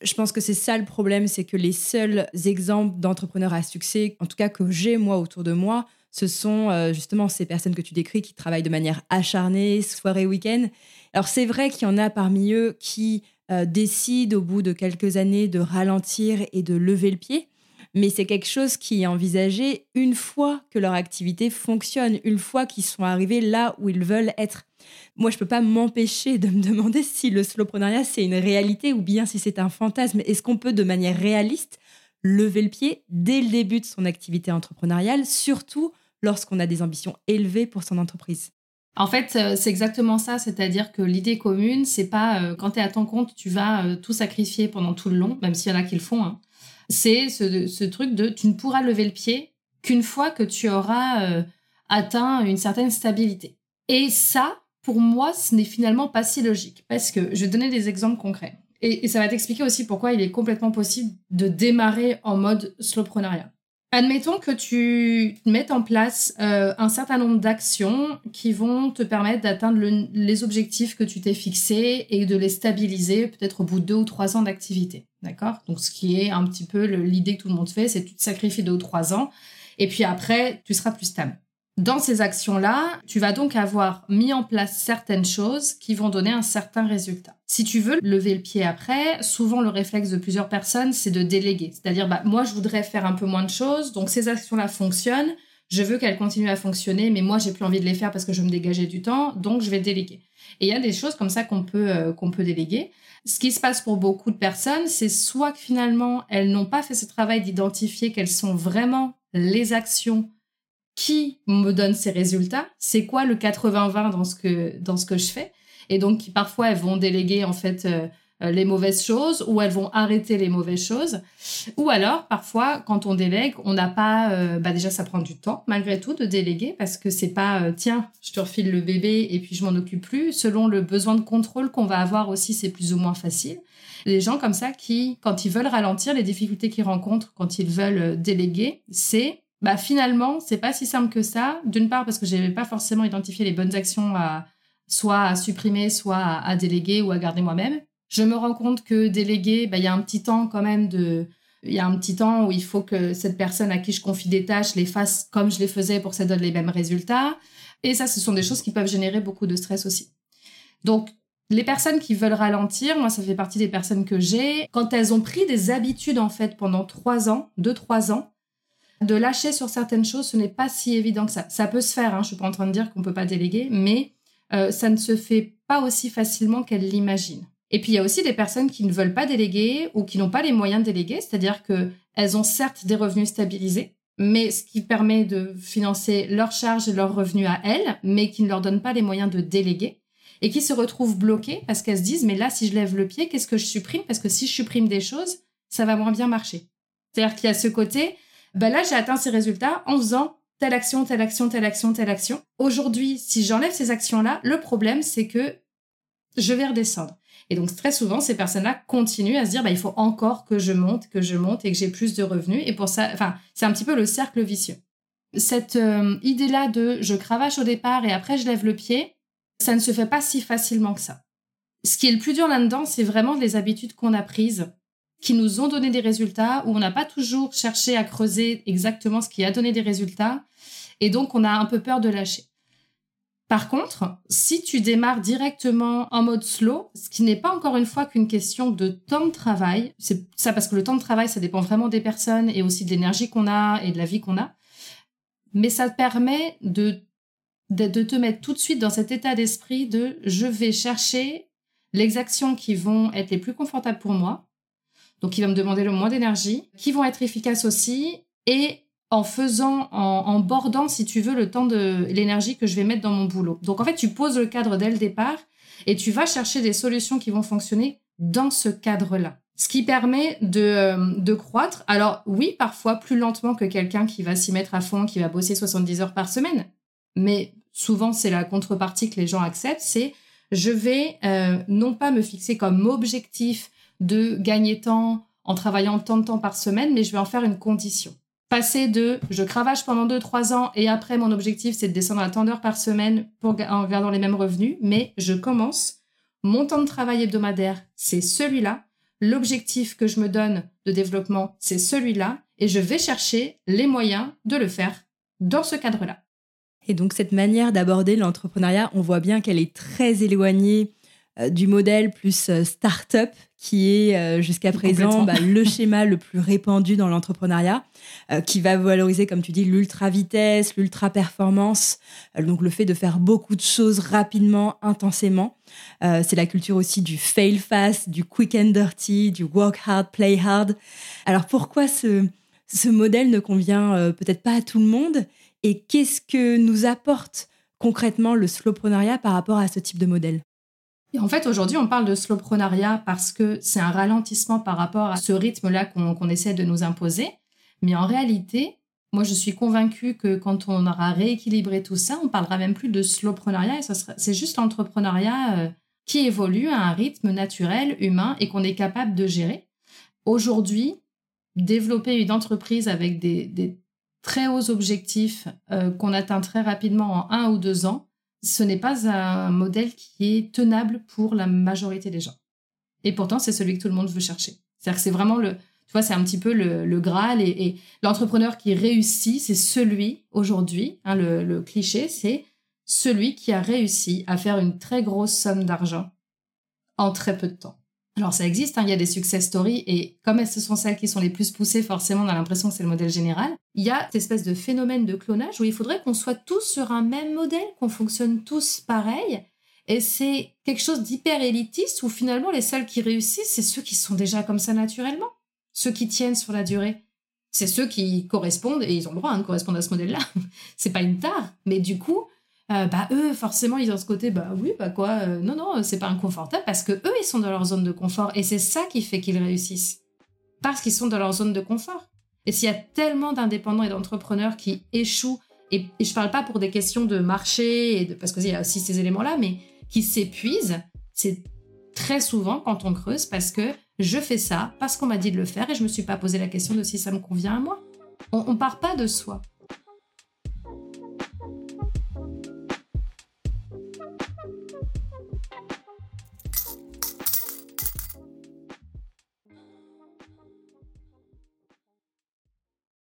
Je pense que c'est ça le problème, c'est que les seuls exemples d'entrepreneurs à succès, en tout cas que j'ai moi autour de moi, ce sont euh, justement ces personnes que tu décris qui travaillent de manière acharnée, soirée, week-end. Alors c'est vrai qu'il y en a parmi eux qui euh, décident au bout de quelques années de ralentir et de lever le pied, mais c'est quelque chose qui est envisagé une fois que leur activité fonctionne, une fois qu'ils sont arrivés là où ils veulent être. Moi, je ne peux pas m'empêcher de me demander si le slowpreneuriat, c'est une réalité ou bien si c'est un fantasme. Est-ce qu'on peut, de manière réaliste, lever le pied dès le début de son activité entrepreneuriale, surtout lorsqu'on a des ambitions élevées pour son entreprise? En fait, euh, c'est exactement ça, c'est-à-dire que l'idée commune, c'est pas euh, quand tu es à ton compte, tu vas euh, tout sacrifier pendant tout le long, même s'il y en a qui le font. Hein. C'est ce, truc de tu ne pourras lever le pied qu'une fois que tu auras atteint une certaine stabilité. Et ça, pour moi, ce n'est finalement pas si logique. Parce que je vais donner des exemples concrets. Et, ça va t'expliquer aussi pourquoi il est complètement possible de démarrer en mode slowpreneuriat. Admettons que tu mettes en place euh, un certain nombre d'actions qui vont te permettre d'atteindre les objectifs que tu t'es fixés et de les stabiliser peut-être au bout de deux ou trois ans d'activité. D'accord? Donc, ce qui est un petit peu l'idée que tout le monde fait, c'est que tu te sacrifies deux ou trois ans et puis après, tu seras plus stable. Dans ces actions-là, tu vas donc avoir mis en place certaines choses qui vont donner un certain résultat. Si tu veux lever le pied après, souvent le réflexe de plusieurs personnes, c'est de déléguer. C'est-à-dire, bah, moi, je voudrais faire un peu moins de choses, donc ces actions-là fonctionnent, je veux qu'elles continuent à fonctionner, mais moi, j'ai plus envie de les faire parce que je me dégager du temps, donc je vais déléguer. Et il y a des choses comme ça qu'on peut, euh, qu'on peut déléguer. Ce qui se passe pour beaucoup de personnes, c'est soit que finalement, elles n'ont pas fait ce travail d'identifier quelles sont vraiment les actions qui me donne ces résultats, c'est quoi le 80-20 dans ce que dans ce que je fais? Et donc parfois elles vont déléguer en fait euh, euh, les mauvaises choses ou elles vont arrêter les mauvaises choses. Ou alors parfois quand on délègue on n'a pas euh, bah déjà ça prend du temps malgré tout de déléguer parce que c'est pas tiens je te refile le bébé et puis je m'en occupe plus. Selon le besoin de contrôle qu'on va avoir aussi c'est plus ou moins facile. Les gens comme ça qui quand ils veulent ralentir les difficultés qu'ils rencontrent quand ils veulent déléguer c'est bah finalement, c'est pas si simple que ça. D'une part parce que j'avais pas forcément identifié les bonnes actions à soit à supprimer, soit à, déléguer ou à garder moi-même. Je me rends compte que déléguer, bah il y a un petit temps quand même de il y a un petit temps où il faut que cette personne à qui je confie des tâches les fasse comme je les faisais pour que ça donne les mêmes résultats. Et ça, ce sont des choses qui peuvent générer beaucoup de stress aussi. Donc, les personnes qui veulent ralentir, moi, ça fait partie des personnes que j'ai. Quand elles ont pris des habitudes, en fait, pendant trois ans, deux, trois ans, de lâcher sur certaines choses, ce n'est pas si évident que ça. Ça peut se faire, hein, je suis pas en train de dire qu'on peut pas déléguer, mais euh, ça ne se fait pas aussi facilement qu'elle l'imagine. Et puis il y a aussi des personnes qui ne veulent pas déléguer ou qui n'ont pas les moyens de déléguer, c'est-à-dire que elles ont certes des revenus stabilisés, mais ce qui permet de financer leurs charges et leurs revenus à elles, mais qui ne leur donne pas les moyens de déléguer et qui se retrouvent bloquées parce qu'elles se disent mais là si je lève le pied, qu'est-ce que je supprime? Parce que si je supprime des choses, ça va moins bien marcher. C'est-à-dire qu'il y a ce côté, ben là, j'ai atteint ces résultats en faisant telle action, telle action, telle action, telle action. Aujourd'hui, si j'enlève ces actions-là, le problème, c'est que je vais redescendre. Et donc, très souvent, ces personnes-là continuent à se dire, bah, il faut encore que je monte, que je monte et que j'ai plus de revenus. Et pour ça, enfin, c'est un petit peu le cercle vicieux. Cette euh, idée-là de je cravache au départ et après je lève le pied, ça ne se fait pas si facilement que ça. Ce qui est le plus dur là-dedans, c'est vraiment les habitudes qu'on a prises qui nous ont donné des résultats, où on n'a pas toujours cherché à creuser exactement ce qui a donné des résultats, et donc on a un peu peur de lâcher. Par contre, si tu démarres directement en mode slow, ce qui n'est pas encore une fois qu'une question de temps de travail, c'est ça parce que le temps de travail, ça dépend vraiment des personnes et aussi de l'énergie qu'on a et de la vie qu'on a, mais ça te permet de de, de te mettre tout de suite dans cet état d'esprit de je vais chercher les actions qui vont être les plus confortables pour moi, donc qui vont me demander le moins d'énergie, qui vont être efficaces aussi, et en faisant, en, en, bordant, si tu veux, le temps de l'énergie que je vais mettre dans mon boulot. Donc en fait, tu poses le cadre dès le départ et tu vas chercher des solutions qui vont fonctionner dans ce cadre-là. Ce qui permet de, euh, de croître. Alors oui, parfois plus lentement que quelqu'un qui va s'y mettre à fond, qui va bosser 70 heures par semaine. Mais souvent, c'est la contrepartie que les gens acceptent, c'est je vais euh, non pas me fixer comme objectif de gagner temps en travaillant tant de temps par semaine, mais je vais en faire une condition. Passer de je cravache pendant 2-3 ans et après mon objectif c'est de descendre à tant d'heures par semaine pour, en gardant les mêmes revenus, mais je commence, mon temps de travail hebdomadaire c'est celui-là, l'objectif que je me donne de développement c'est celui-là, et je vais chercher les moyens de le faire dans ce cadre-là. Et donc cette manière d'aborder l'entrepreneuriat, on voit bien qu'elle est très éloignée du modèle plus euh, start-up qui est euh, jusqu'à présent bah, le schéma le plus répandu dans l'entrepreneuriat, qui va valoriser, comme tu dis, l'ultra-vitesse, l'ultra-performance, donc le fait de faire beaucoup de choses rapidement, intensément. c'est la culture aussi du fail fast, du quick and dirty, du work hard, play hard. Alors pourquoi ce, ce modèle ne convient peut-être pas à tout le monde? Et qu'est-ce que nous apporte concrètement le slowpreneuriat par rapport à ce type de modèle? Et en fait, aujourd'hui, on parle de slowpreneuriat parce que c'est un ralentissement par rapport à ce rythme-là qu'on essaie de nous imposer. Mais en réalité, moi, je suis convaincue que quand on aura rééquilibré tout ça, on parlera même plus de slowpreneuriat et c'est juste l'entrepreneuriat euh, qui évolue à un rythme naturel, humain et qu'on est capable de gérer. Aujourd'hui, développer une entreprise avec des, très hauts objectifs euh, qu'on atteint très rapidement en un ou deux ans, ce n'est pas un modèle qui est tenable pour la majorité des gens. Et pourtant, c'est celui que tout le monde veut chercher. C'est-à-dire que c'est vraiment le, tu vois, c'est un petit peu le, Graal et, l'entrepreneur qui réussit, c'est celui aujourd'hui, hein, le, cliché, c'est celui qui a réussi à faire une très grosse somme d'argent en très peu de temps. Alors ça existe, hein, il y a des success stories et comme ce sont celles qui sont les plus poussées, forcément on a l'impression que c'est le modèle général. Il y a cette espèce de phénomène de clonage où il faudrait qu'on soit tous sur un même modèle, qu'on fonctionne tous pareil. Et c'est quelque chose d'hyper élitiste où finalement les seuls qui réussissent, c'est ceux qui sont déjà comme ça naturellement, ceux qui tiennent sur la durée. C'est ceux qui correspondent, et ils ont le droit hein, de correspondre à ce modèle-là. c'est pas une tare, mais du coup, euh, bah eux forcément ils ont ce côté bah oui bah quoi euh, non non c'est pas inconfortable parce que eux ils sont dans leur zone de confort et c'est ça qui fait qu'ils réussissent. Parce qu'ils sont dans leur zone de confort. Et s'il y a tellement d'indépendants et d'entrepreneurs qui échouent et, et, je parle pas pour des questions de marché de, parce qu'il y a aussi ces éléments là mais qui s'épuisent c'est très souvent quand on creuse parce que je fais ça parce qu'on m'a dit de le faire et je me suis pas posé la question de si ça me convient à moi. On, on part pas de soi